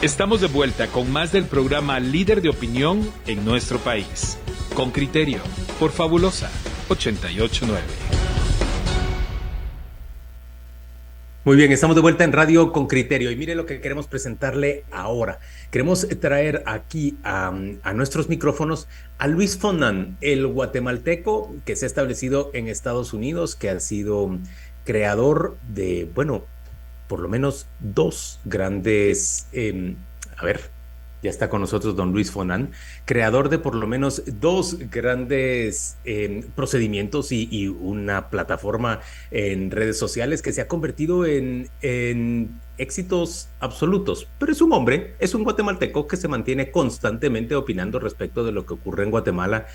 Estamos de vuelta con más del programa Líder de Opinión en nuestro país. Con criterio, por Fabulosa 889. Muy bien, estamos de vuelta en Radio con Criterio y mire lo que queremos presentarle ahora. Queremos traer aquí a, a, nuestros micrófonos a Luis Fonan, el guatemalteco que se ha establecido en Estados Unidos, que ha sido creador de, bueno, por lo menos dos grandes, eh, a ver, ya está con nosotros don Luis Fonan, creador de por lo menos dos grandes eh, procedimientos y, y, una plataforma en redes sociales que se ha convertido en, en, éxitos absolutos. Pero es un hombre, es un guatemalteco que se mantiene constantemente opinando respecto de lo que ocurre en Guatemala.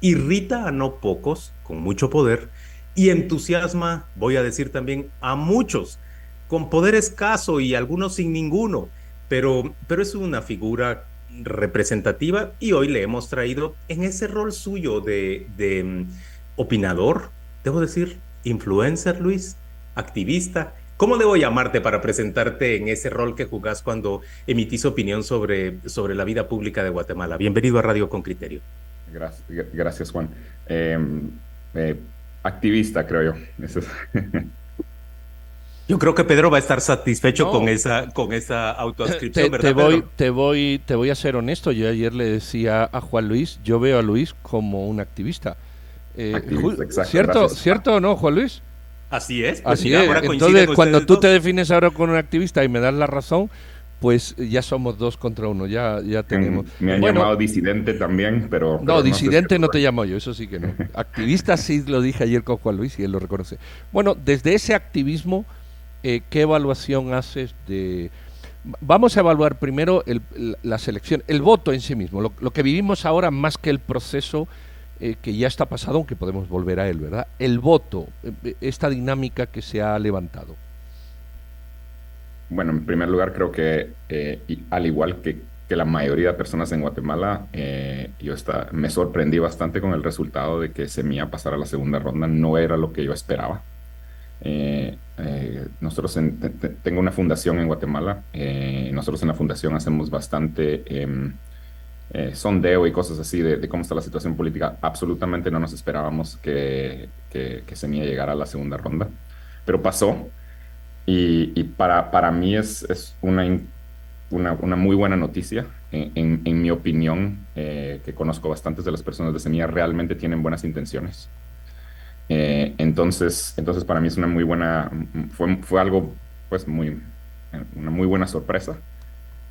Irrita a no pocos, con mucho poder, y entusiasma, voy a decir también, a muchos con poder escaso y algunos sin ninguno, pero, pero es una figura representativa y hoy le hemos traído en ese rol suyo de, de um, opinador, debo decir, influencer, Luis, activista. ¿Cómo debo llamarte para presentarte en ese rol que jugás cuando emitís opinión sobre, sobre la vida pública de Guatemala? Bienvenido a Radio con Criterio. Gracias, Juan. Eh, eh, activista, creo yo. Yo creo que Pedro va a estar satisfecho no. con esa con esa autoascripción, te, ¿verdad? Te voy, Pedro? te voy, te voy a ser honesto. Yo ayer le decía a Juan Luis, yo veo a Luis como un activista. Eh, activista exacto, ¿Cierto, gracias. ¿cierto o no, Juan Luis? Así es. Pues Así mira, es. ahora Entonces, cuando tú dos. te defines ahora con un activista y me das la razón, pues ya somos dos contra uno, ya, ya tenemos. Mm, Me han Bueno, llamado disidente también, pero... pero No, sé disidente si- no te llamo yo, eso sí que no. Activista sí lo dije ayer con Juan Luis y él lo reconoce. Bueno, desde ese activismo, eh, ¿qué evaluación haces de... Vamos a evaluar primero el- la selección, el voto en sí mismo, lo, lo que vivimos ahora más que el proceso eh, que ya está pasado, aunque podemos volver a él, ¿verdad? El voto, eh, esta dinámica que se ha levantado. Bueno, en primer lugar, creo que eh, al igual que, que la mayoría de personas en Guatemala, eh, yo está, me sorprendí bastante con el resultado de que Semilla pasara a la segunda ronda. No era lo que yo esperaba. Eh, eh, nosotros en- te- te- tengo una fundación en Guatemala. eh, nosotros en la fundación hacemos bastante em, eh, sondeo y cosas así de, de cómo está la situación política. Absolutamente no nos esperábamos que, que, que Semilla llegara a la segunda ronda, pero pasó. Y, y para, para mí es, es una, una, una muy buena noticia. En, en- en mi opinión, eh, que conozco bastantes de las personas de Semilla, realmente tienen buenas intenciones. Eh, entonces, entonces, para mí es una muy buena, fue, fue algo, pues, muy, una muy buena sorpresa.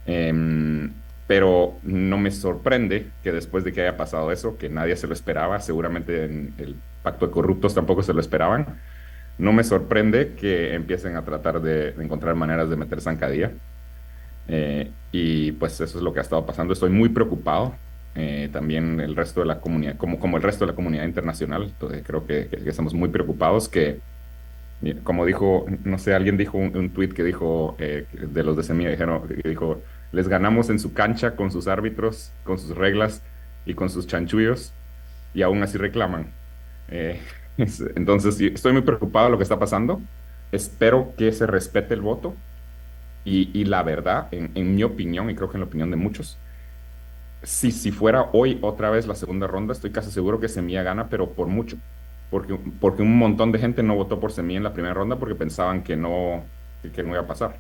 Em, pero no me sorprende que después de que haya pasado eso, que nadie se lo esperaba, seguramente en el pacto de corruptos tampoco se lo esperaban, no me sorprende que empiecen a tratar de, encontrar maneras de meter zancadilla. Eh, y pues eso es lo que ha estado pasando. Estoy muy preocupado. Eh, también el resto de la comunidad, como, como el resto de la comunidad internacional, entonces creo que, que- estamos muy preocupados que, como dijo, no sé, alguien dijo un, un tweet que dijo, eh, de los de Semilla, dijeron, dijo, les ganamos en su cancha con sus árbitros, con sus reglas y con sus chanchullos, y aún así reclaman. Eh, es- entonces, estoy muy preocupado de lo que está pasando. Espero que se respete el voto. Y, y la verdad, en, en mi opinión, y creo que en la opinión de muchos, si, si fuera hoy otra vez la segunda ronda, estoy casi seguro que Semilla gana, pero por mucho. Porque, porque un montón de gente no votó por Semilla en la primera ronda porque pensaban que no, que, no iba a pasar.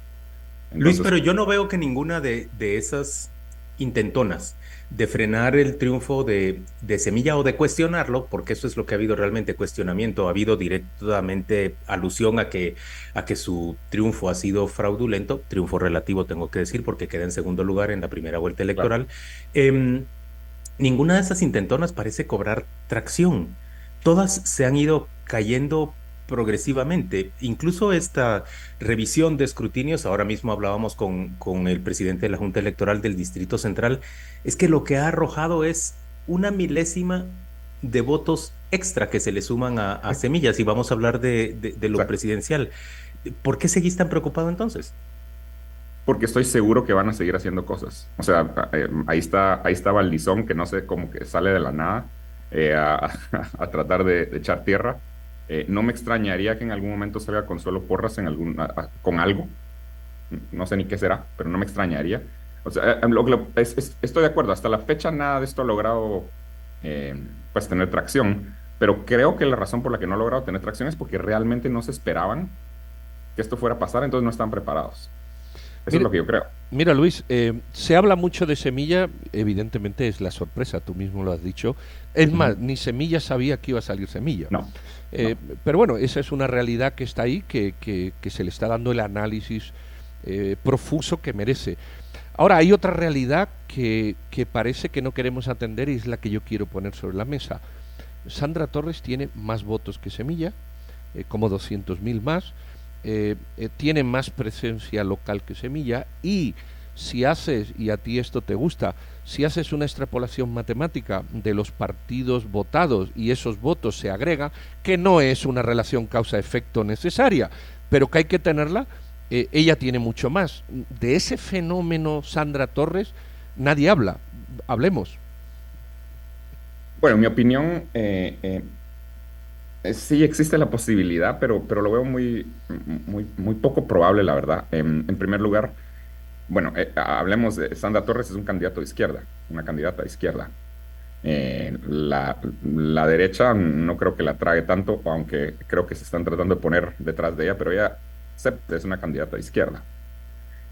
Luis, pero yo no veo que ninguna de, de esas intentonas de frenar el triunfo de, de Semilla o de cuestionarlo, porque eso es lo que ha habido realmente, cuestionamiento, ha habido directamente alusión a que, a que su triunfo ha sido fraudulento, triunfo relativo tengo que decir, porque queda en segundo lugar en la primera vuelta electoral. Em, ninguna de esas intentonas parece cobrar tracción. Todas se han ido cayendo progresivamente. Incluso esta revisión de escrutinios, ahora mismo hablábamos con, con el presidente de la Junta Electoral del Distrito Central, es que lo que ha arrojado es una milésima de votos extra que se le suman a, a semillas y vamos a hablar de, de, de lo Exacto. presidencial. ¿Por qué seguís tan preocupado entonces? porque estoy seguro que van a seguir haciendo cosas. O sea, eh, ahí está, ahí está Valdizón, que no sé cómo que sale de la nada eh, a, a tratar de, de echar tierra. Eh, no me extrañaría que en algún momento salga Consuelo Porras en algún, a- a- con algo. No sé ni qué será, pero no me extrañaría. O sea, estoy de acuerdo, hasta la fecha nada de esto ha logrado eh, pues tener tracción, pero creo que la razón por la que no ha logrado tener tracción es porque realmente no se esperaban que esto fuera a pasar, entonces no están preparados. Eso es lo que yo creo. Mira, Luis, eh, se habla mucho de semilla, evidentemente es la sorpresa, tú mismo lo has dicho. Es más, ni semilla sabía que iba a salir semilla. No. Eh, pero bueno, esa es una realidad que está ahí, que, que, se le está dando el análisis eh, profuso que merece. Ahora, hay otra realidad que, que parece que no queremos atender y es la que yo quiero poner sobre la mesa. Sandra Torres tiene más votos que Semilla, como 200.000 más eh, eh, tiene más presencia local que Semilla y si haces, y a ti esto te gusta, si haces una extrapolación matemática de los partidos votados y esos votos se agrega, que no es una relación causa-efecto necesaria, pero que hay que tenerla, eh, ella tiene mucho más. De ese fenómeno, Sandra Torres, nadie habla. Hablemos. Bueno, mi opinión, sí existe la posibilidad, pero, pero lo veo muy, muy, muy poco probable, la verdad. En, primer lugar, bueno, eh, hablemos de Sandra Torres, es un candidato de izquierda, una candidata de izquierda. Eh, la, la, derecha no creo que la trague tanto, aunque creo que se están tratando de poner detrás de ella, pero ella es una candidata de izquierda.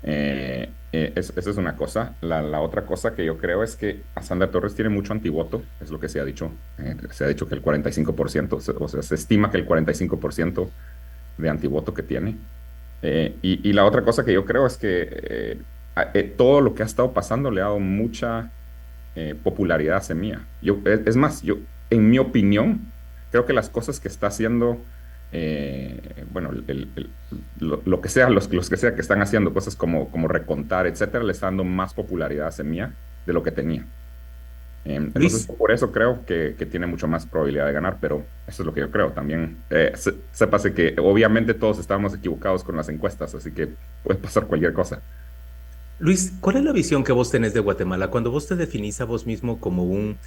Eh, eh, esa es una cosa. La, otra cosa que yo creo es que a Sandra Torres tiene mucho antivoto, es lo que se ha dicho. Eh, se ha dicho que el 45%, o sea, se estima que el 45% de antivoto que tiene. Y, la otra cosa que yo creo es que todo lo que ha estado pasando le ha dado mucha popularidad a Semilla. Yo, es más, yo, en mi opinión, creo que las cosas que está haciendo eh, bueno, lo, que sea, los, los, que sea que están haciendo cosas como, como recontar, etcétera, le está dando más popularidad a Semilla de lo que tenía. Eh, entonces, por eso creo que, que, tiene mucho más probabilidad de ganar, pero eso es lo que yo creo también. Eh, sépase que obviamente todos estamos equivocados con las encuestas, así que puede pasar cualquier cosa. Luis, ¿cuál es la visión que vos tenés de Guatemala? Cuando vos te definís a vos mismo como un,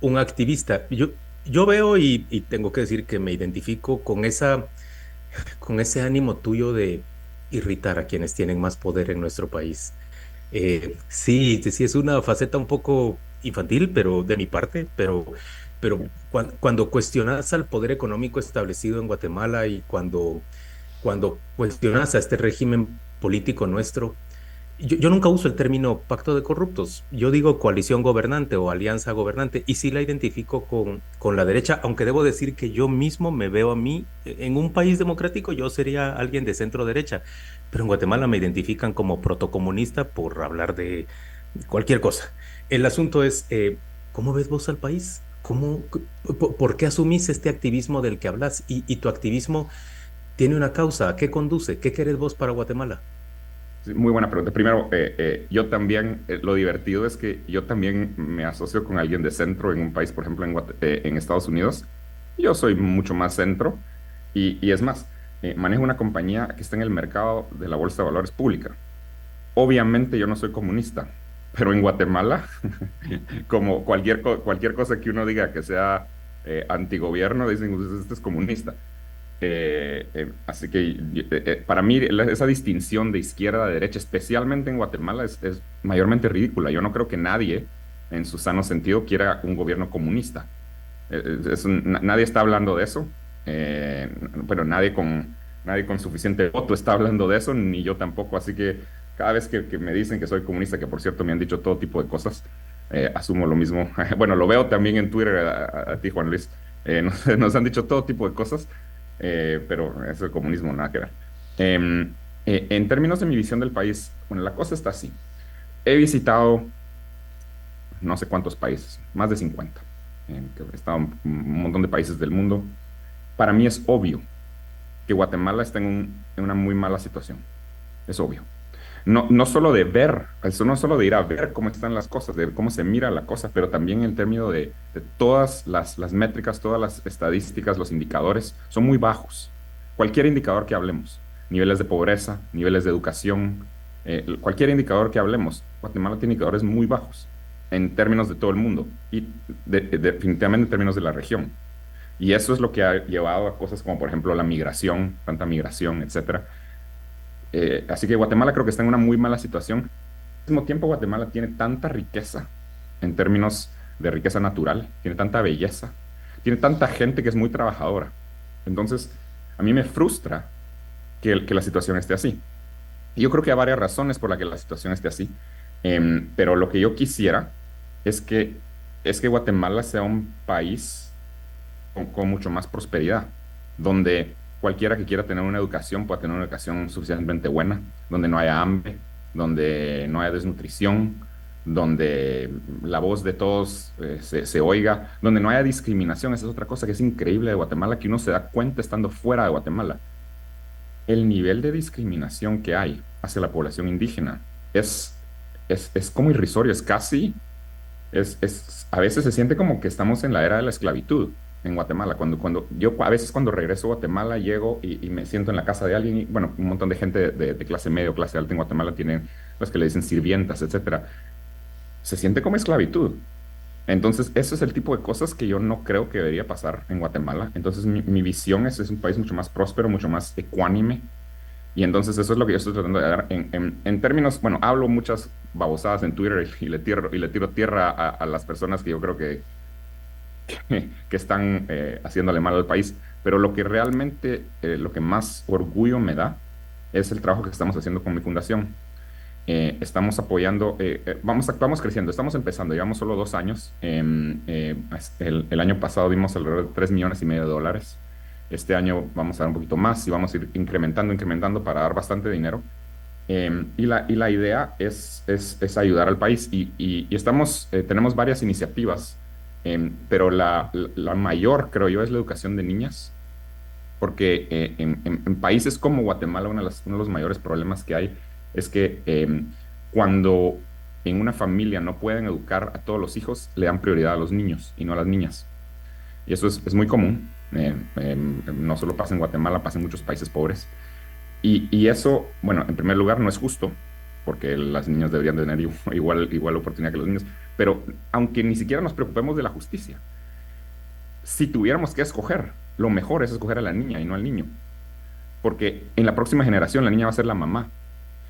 un activista, yo, yo veo y, tengo que decir que me identifico con esa con ese ánimo tuyo de irritar a quienes tienen más poder en nuestro país. Eh, sí, sí, es una faceta un poco infantil, pero de mi parte, pero, pero cuando, cuestionas al poder económico establecido en Guatemala y cuando, cuando cuestionas a este régimen político nuestro, yo, nunca uso el término pacto de corruptos, yo digo coalición gobernante o alianza gobernante y sí la identifico con, con la derecha, aunque debo decir que yo mismo me veo a mí, en un país democrático yo sería alguien de centro derecha, pero en Guatemala me identifican como protocomunista por hablar de cualquier cosa. El asunto es, eh, ¿cómo ves vos al país? ¿Cómo, ¿Por qué asumís este activismo del que hablas? Y, y tu activismo tiene una causa, ¿a qué conduce? ¿Qué querés vos para Guatemala? Muy buena pregunta. Primero, eh, eh, yo también, eh, lo divertido es que yo también me asocio con alguien de centro en un país, por ejemplo, en, en Estados Unidos. Yo soy mucho más centro y, y es más, manejo una compañía que está en el mercado de la Bolsa de Valores pública. Obviamente yo no soy comunista, pero en Guatemala, como cualquier, cualquier cosa que uno diga que sea antigobierno, dicen, usted es comunista. Eh, eh, así que eh, para mí esa distinción de izquierda a derecha, especialmente en Guatemala, es, mayormente ridícula. Yo no creo que nadie, en su sano sentido, quiera un gobierno comunista. nadie está hablando de eso. bueno, nadie con, nadie con suficiente voto está hablando de eso, ni yo tampoco. Así que cada vez que, me dicen que soy comunista, que por cierto me han dicho todo tipo de cosas, asumo lo mismo. bueno, lo veo también en Twitter a, ti, Juan Luis. nos han dicho todo tipo de cosas. Eh, pero eso el comunismo nada que ver. Em, eh, en términos de mi visión del país, bueno, la cosa está así. He visitado no sé cuántos países, más de 50. he estado en un montón de países del mundo. Para mí es obvio que Guatemala está en una muy mala situación. Es obvio no, no solo de ver, eso no solo de ir a ver cómo están las cosas, de cómo se mira la cosa, pero también en términos de, de todas las, las, métricas, todas las estadísticas, los indicadores, son muy bajos. Cualquier indicador que hablemos, niveles de pobreza, niveles de educación, eh, cualquier indicador que hablemos, Guatemala tiene indicadores muy bajos en términos de todo el mundo y definitivamente en términos de la región. Y eso es lo que ha llevado a cosas como, por ejemplo, la migración, tanta migración, etcétera, eh, así que Guatemala creo que está en una muy mala situación. mismo tiempo Guatemala tiene tanta riqueza en términos de riqueza natural, tiene tanta belleza, tiene tanta gente que es muy trabajadora. Entonces, a mí me frustra que, la situación esté así. Yo creo que hay varias razones por las que la situación esté así. Em, pero lo que yo quisiera es que, Guatemala sea un país con, mucho más prosperidad, donde cualquiera que quiera tener una educación pueda tener una educación suficientemente buena, donde no haya hambre, donde no haya desnutrición, donde la voz de todos eh, se, se, oiga, donde no haya discriminación. Esa es otra cosa que es increíble de Guatemala, que uno se da cuenta estando fuera de Guatemala. El nivel de discriminación que hay hacia la población indígena es, es, es como irrisorio, es casi, es, es, a veces se siente como que estamos en la era de la esclavitud en Guatemala. Cuando, cuando yo a veces cuando regreso a Guatemala llego y, y me siento en la casa de alguien, y, bueno, un montón de gente de, de, clase media o clase alta en Guatemala tienen las que le dicen sirvientas, etcétera se siente como esclavitud. Entonces, eso es el tipo de cosas que yo no creo que debería pasar en Guatemala. Entonces, mi, mi visión es, es un país mucho más próspero, mucho más ecuánime. Y entonces eso es lo que yo estoy tratando de dar en, en, en términos, bueno, hablo muchas babosadas en Twitter y le, tiro, y le tiro tierra a, a, las personas que yo creo que, que, están eh, haciéndole mal al país. Pero lo que realmente, eh, lo que más orgullo me da es el trabajo que estamos haciendo con mi fundación eh, estamos apoyando, eh, vamos, vamos creciendo, estamos empezando, llevamos solo dos años. Em, el, año pasado dimos alrededor de 3 millones y medio de dólares. Este año vamos a dar un poquito más y vamos a ir incrementando, incrementando para dar bastante dinero. Em, y, la, y la idea es, es, es ayudar al país y, y, y estamos, tenemos varias iniciativas, em, pero la, la, mayor, creo yo, es la educación de niñas porque en, en, en, países como Guatemala uno de, las, uno de los mayores problemas que hay es que eh, cuando en una familia no pueden educar a todos los hijos, le dan prioridad a los niños y no a las niñas. Y eso es, es muy común. Eh, eh, no solo pasa en Guatemala, pasa en muchos países pobres. Y, y, eso, bueno, en primer lugar no es justo, porque las niñas deberían tener igual, igual oportunidad que los niños. Pero aunque ni siquiera nos preocupemos de la justicia, si tuviéramos que escoger, lo mejor es escoger a la niña y no al niño. Porque en la próxima generación la niña va a ser la mamá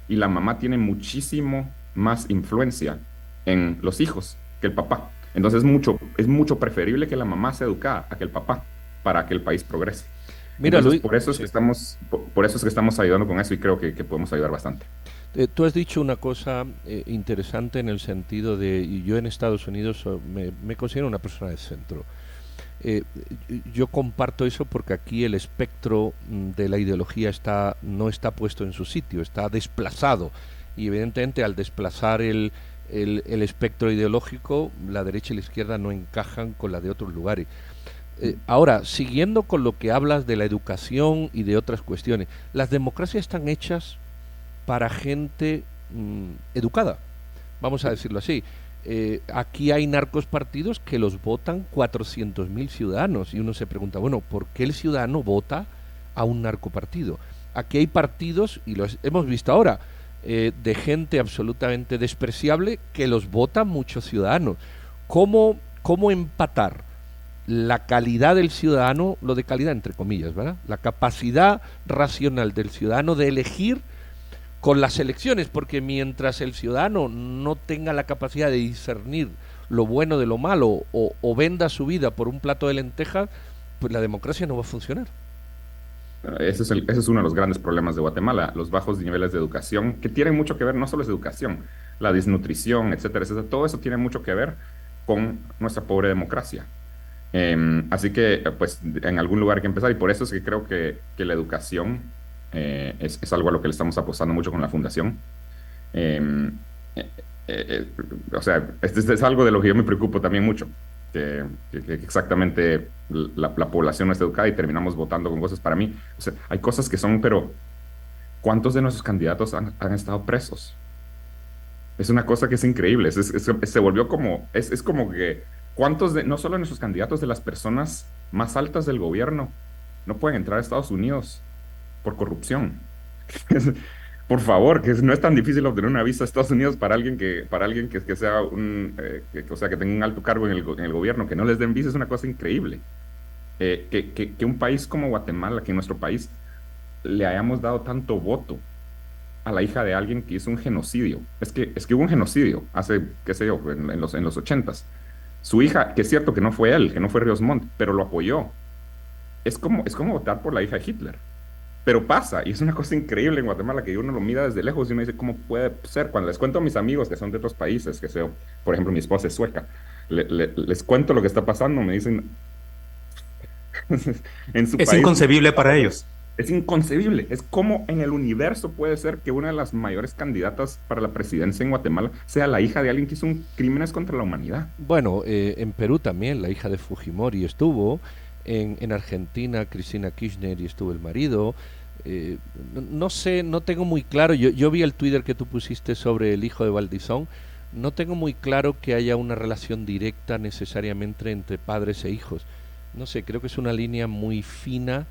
y la mamá tiene muchísimo más influencia en los hijos que el papá. Entonces es mucho, es mucho preferible que la mamá sea educada a que el papá para que el país progrese. Mira, Entonces, Luis, por eso es sí. que estamos, por, por, eso es que estamos ayudando con eso y creo que, que podemos ayudar bastante. Eh, tú has dicho una cosa eh, interesante en el sentido de, yo en Estados Unidos me, considero una persona de centro. Eh, yo comparto eso porque aquí el espectro mm, de la ideología está, no está puesto en su sitio, está desplazado. Y evidentemente al desplazar el, el, el espectro ideológico, la derecha y la izquierda no encajan con la de otros lugares. Ahora, siguiendo con lo que hablas de la educación y de otras cuestiones, las democracias están hechas para gente mmm, educada, vamos a decirlo así eh, aquí hay narcos partidos que los votan 400.000 ciudadanos y uno se pregunta, bueno, ¿por qué el ciudadano vota a un narcopartido? Aquí hay partidos, y los hemos visto ahora, eh, de gente absolutamente despreciable que los votan muchos ciudadanos. ¿Cómo, ¿Cómo empatar la calidad del ciudadano, lo de calidad entre comillas, ¿verdad? La capacidad racional del ciudadano de elegir con las elecciones, porque mientras el ciudadano no tenga la capacidad de discernir lo bueno de lo malo o, venda su vida por un plato de lentejas, pues la democracia no va a funcionar. Ese es, el, uno de los grandes problemas de Guatemala, los bajos niveles de educación, que tienen mucho que ver, no solo es educación, la desnutrición, etcétera, etcétera, todo eso tiene mucho que ver con nuestra pobre democracia. Eh, así que, pues, en algún lugar hay que empezar, y por eso es que creo que la educación eh, es, es, algo a lo que le estamos apostando mucho con la fundación. Eh, eh, eh o sea, este, es algo de lo que yo me preocupo también mucho, que, exactamente la, la, población no está educada y terminamos votando con cosas para mí. Hay cosas que son, pero ¿cuántos de nuestros candidatos han, han estado presos? Es una cosa que es increíble, es, se volvió como, es, como que, ¿cuántos de, no solo de nuestros candidatos, de las personas más altas del gobierno no pueden entrar a Estados Unidos? Por corrupción. por favor, que no es tan difícil obtener una visa a Estados Unidos para alguien que, para alguien que, que sea un, eh, o sea, que tenga un alto cargo en el, en gobierno, que no les den visa es una cosa increíble. Eh, que, que, un país como Guatemala, que en nuestro país le hayamos dado tanto voto a la hija de alguien que hizo un genocidio. Es que, es que hubo un genocidio hace, qué sé yo, en, los, en los ochentas. Su hija, que es cierto que no fue él, que no fue Ríos Montt, pero lo apoyó. Es como, es como votar por la hija de Hitler. Pero pasa, y es una cosa increíble en Guatemala que uno lo mira desde lejos y uno dice, ¿cómo puede ser? Cuando les cuento a mis amigos que son de otros países, que sé, por ejemplo, mi esposa es sueca, les cuento lo que está pasando, me dicen, en su es inconcebible para ellos. Es inconcebible. Es como en el universo puede ser que una de las mayores candidatas para la presidencia en Guatemala sea la hija de alguien que hizo un crímenes contra la humanidad. Bueno, eh, en Perú también la hija de Fujimori estuvo. En, en Argentina, Cristina Kirchner y estuvo el marido. Eh, no, sé, no tengo muy claro. Yo, yo vi el Twitter que tú pusiste sobre el hijo de Valdizón. No tengo muy claro que haya una relación directa necesariamente entre padres e hijos. No sé, creo que es una línea muy fina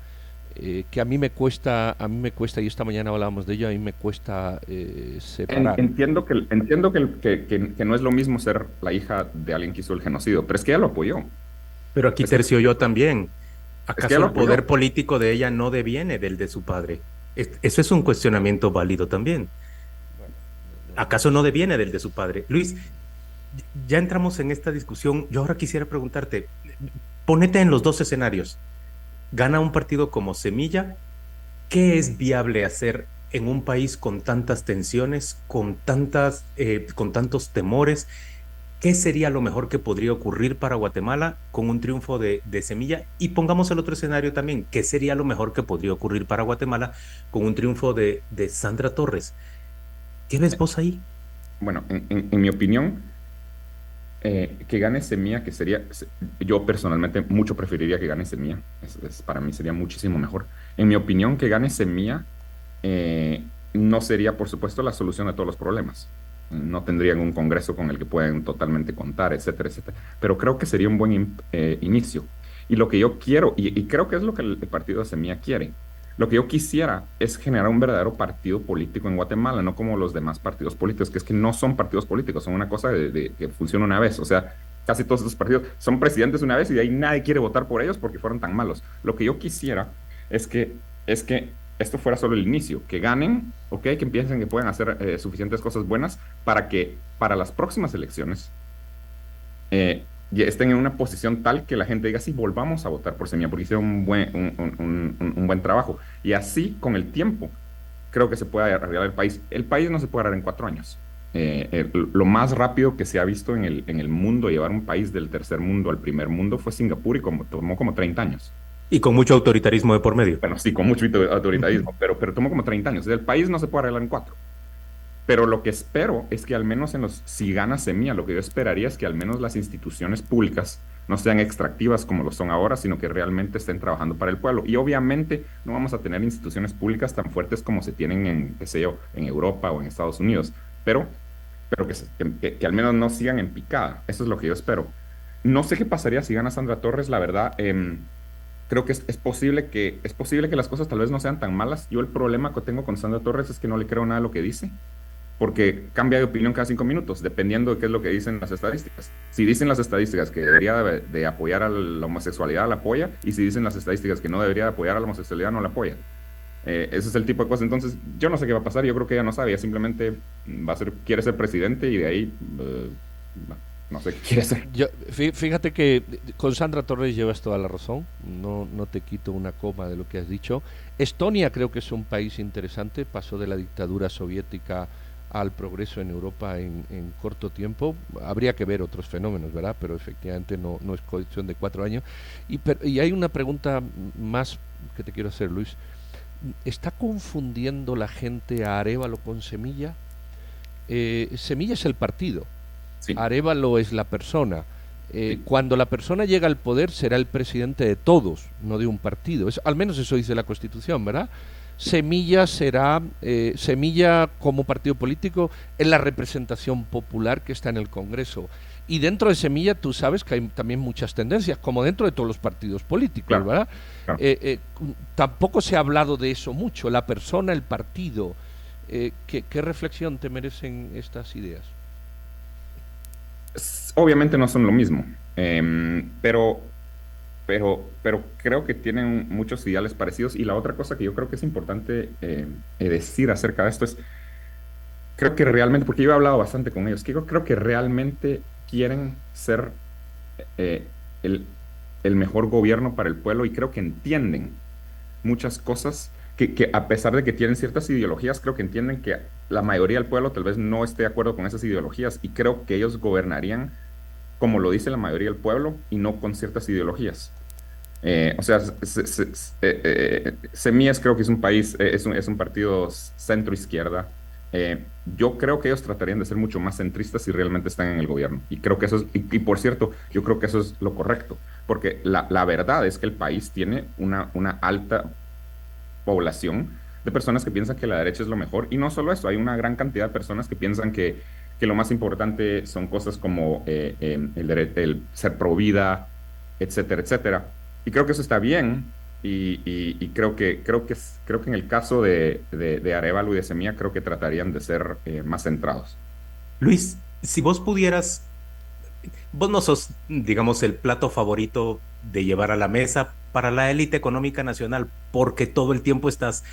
eh, que a mí me cuesta, a mí me cuesta, y esta mañana hablábamos de ello, a mí me cuesta eh, separar. Entiendo, que, entiendo que, que, no es lo mismo ser la hija de alguien que hizo el genocidio, pero es que ella lo apoyó. Pero aquí tercio yo también. ¿Acaso el poder político de ella no deviene del de su padre? Eso es un cuestionamiento válido también. ¿Acaso no deviene del de su padre? Luis, ya entramos en esta discusión. Yo ahora quisiera preguntarte, ponete en los dos escenarios gana un partido como Semilla, ¿qué es viable hacer en un país con tantas tensiones, con, tantas, eh, con tantos temores? ¿Qué sería lo mejor que podría ocurrir para Guatemala con un triunfo de, Semilla? Y pongamos el otro escenario también, ¿qué sería lo mejor que podría ocurrir para Guatemala con un triunfo de, Sandra Torres? ¿Qué ves vos ahí? Bueno, en mi opinión, eh, que gane Semilla, que sería, yo personalmente mucho preferiría que gane Semilla, para mí sería muchísimo mejor. En mi opinión, que gane Semilla eh, no sería, por supuesto, la solución a todos los problemas. No tendrían un Congreso con el que pueden totalmente contar, etcétera, etcétera. Pero creo que sería un buen eh, inicio. Y lo que yo quiero, y, creo que es lo que el partido de Semilla quiere, lo que yo quisiera es generar un verdadero partido político en Guatemala, no como los demás partidos políticos, que es que no son partidos políticos, son una cosa de, que funciona una vez. O sea, casi todos estos partidos son presidentes una vez y de ahí nadie quiere votar por ellos porque fueron tan malos. Lo que yo quisiera es que, es que esto fuera solo el inicio, que ganen, ok, que empiecen que puedan hacer eh, suficientes cosas buenas para que para las próximas elecciones eh, estén en una posición tal que la gente diga, sí, volvamos a votar por Semilla, porque hicieron un buen, un, buen trabajo. Y así, con el tiempo, creo que se puede arreglar el país. El país no se puede arreglar en cuatro años. Eh, lo más rápido que se ha visto en el, en el mundo llevar un país del tercer mundo al primer mundo fue Singapur y como, tomó como 30 años. Y con mucho autoritarismo de por medio. Bueno, sí, con mucho autoritarismo, pero, pero tomó como 30 años. El país no se puede arreglar en cuatro. Pero lo que espero es que al menos en los, si gana Semilla, lo que yo esperaría es que al menos las instituciones públicas no sean extractivas como lo son ahora, sino que realmente estén trabajando para el pueblo. Y obviamente no vamos a tener instituciones públicas tan fuertes como se tienen en, qué sé yo, en Europa o en Estados Unidos, pero, pero que, que, al menos no sigan en picada. Eso es lo que yo espero. No sé qué pasaría si gana Sandra Torres, la verdad. Em, creo que es, es, posible que es posible que las cosas tal vez no sean tan malas. Yo el problema que tengo con Sandra Torres es que no le creo nada a lo que dice porque cambia de opinión cada cinco minutos, dependiendo de qué es lo que dicen las estadísticas. Si dicen las estadísticas que debería de, apoyar a la homosexualidad, la apoya, y si dicen las estadísticas que no debería de apoyar a la homosexualidad, no la apoya. Eh, ese es el tipo de cosas. Entonces, yo no sé qué va a pasar, yo creo que ella no sabe, ella simplemente va a ser, quiere ser presidente y de ahí... Eh, no sé qué fíjate que con Sandra Torres llevas toda la razón, no, no te quito una coma de lo que has dicho. Estonia creo que es un país interesante, pasó de la dictadura soviética al progreso en Europa en, corto tiempo. Habría que ver otros fenómenos, ¿verdad? Pero efectivamente no, no es cuestión de cuatro años. Y, y hay una pregunta más que te quiero hacer, Luis. ¿Está confundiendo la gente a Arevalo con Semilla? Eh, Semilla es el partido, Arevalo es la persona. Eh, cuando la persona llega al poder será el presidente de todos, no de un partido. Es, al menos eso dice la Constitución, ¿verdad? Semilla será, eh, Semilla como partido político, es la representación popular que está en el Congreso. Y dentro de Semilla tú sabes que hay también muchas tendencias, como dentro de todos los partidos políticos, ¿verdad? Eh, eh, tampoco se ha hablado de eso mucho, la persona, el partido. ¿qué, ¿Qué reflexión te merecen estas ideas? Obviamente no son lo mismo, em, pero pero, pero creo que tienen muchos ideales parecidos. Y la otra cosa que yo creo que es importante eh, eh, decir acerca de esto es, creo que realmente, porque yo he hablado bastante con ellos, creo, creo que realmente quieren ser eh, el, el, mejor gobierno para el pueblo y creo que entienden muchas cosas que, a pesar de que tienen ciertas ideologías, creo que entienden que la mayoría del pueblo tal vez no esté de acuerdo con esas ideologías y creo que ellos gobernarían como lo dice la mayoría del pueblo y no con ciertas ideologías. Eh, o sea, eh, Semillas creo que es un país, es un, es un partido centro-izquierda, eh, yo creo que ellos tratarían de ser mucho más centristas si realmente están en el gobierno. Y creo que eso es, y, por cierto, yo creo que eso es lo correcto, porque la, la verdad es que el país tiene una, una alta población de personas que piensan que la derecha es lo mejor. Y no solo eso, hay una gran cantidad de personas que piensan que, que lo más importante son cosas como eh, eh, el, el ser pro vida, etcétera, etcétera. Y creo que eso está bien, y, creo, que, creo, que, creo que en el caso de, de, Arevalo y de Semilla, creo que tratarían de ser eh, más centrados. Luis, si vos pudieras, vos no sos, digamos, el plato favorito de llevar a la mesa para la élite económica nacional, porque todo el tiempo estás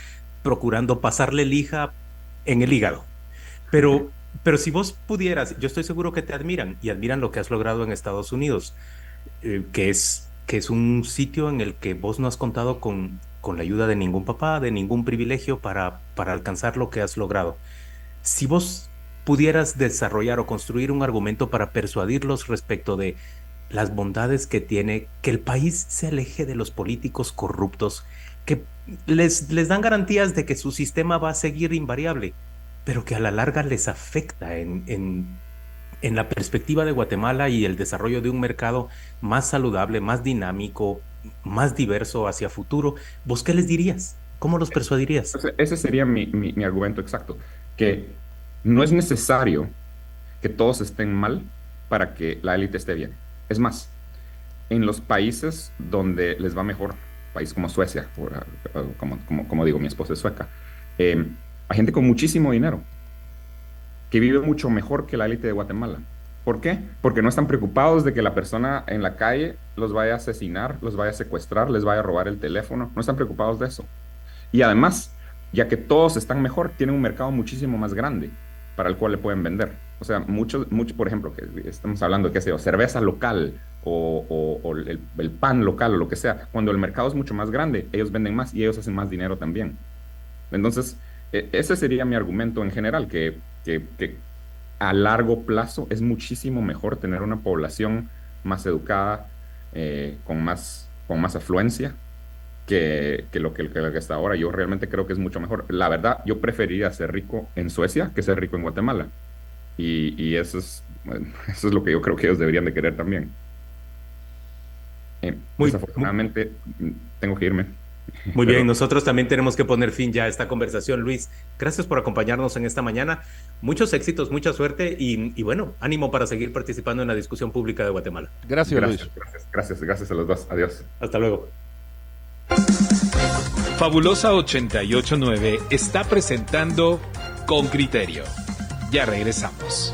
procurando pasarle lija en el hígado. Pero, pero si vos pudieras, yo estoy seguro que te admiran y admiran lo que has logrado en Estados Unidos, eh, que es que es un sitio en el que vos no has contado con, con la ayuda de ningún papá, de ningún privilegio para, para alcanzar lo que has logrado. Si vos pudieras desarrollar o construir un argumento para persuadirlos respecto de las bondades que tiene que el país se aleje de los políticos corruptos, que les, les dan garantías de que su sistema va a seguir invariable, pero que a la larga les afecta en, en en la perspectiva de Guatemala y el desarrollo de un mercado más saludable, más dinámico, más diverso hacia futuro, ¿vos qué les dirías? ¿Cómo los persuadirías? Ese sería mi, mi, argumento exacto, que no es necesario que todos estén mal para que la élite esté bien. Es más, en los países donde les va mejor, país como Suecia, como, como, como digo, mi esposa es sueca, eh, hay gente con muchísimo dinero, que vive mucho mejor que la élite de Guatemala. ¿Por qué? Porque no están preocupados de que la persona en la calle los vaya a asesinar, los vaya a secuestrar, les vaya a robar el teléfono. No están preocupados de eso. Y además, ya que todos están mejor, tienen un mercado muchísimo más grande para el cual le pueden vender. O sea, mucho, mucho por ejemplo, que estamos hablando de, qué sé yo, cerveza local o, el, el, pan local o lo que sea. Cuando el mercado es mucho más grande, ellos venden más y ellos hacen más dinero también. Entonces, e, ese sería mi argumento en general, que que, a largo plazo es muchísimo mejor tener una población más educada, eh, con, más, con más afluencia, que, lo que, que, está ahora. Yo realmente creo que es mucho mejor. La verdad, yo preferiría ser rico en Suecia que ser rico en Guatemala. Y, eso, es, eso es lo que yo creo que ellos deberían de querer también. Eh, desafortunadamente, tengo que irme. Muy bien, nosotros también tenemos que poner fin ya a esta conversación. Luis, gracias por acompañarnos en esta mañana. Muchos éxitos, mucha suerte y, bueno, ánimo para seguir participando en la discusión pública de Guatemala. Gracias, Luis. Gracias, gracias, gracias a los dos. Adiós. Hasta luego. Fabulosa 889 está presentando Con Criterio. Ya regresamos.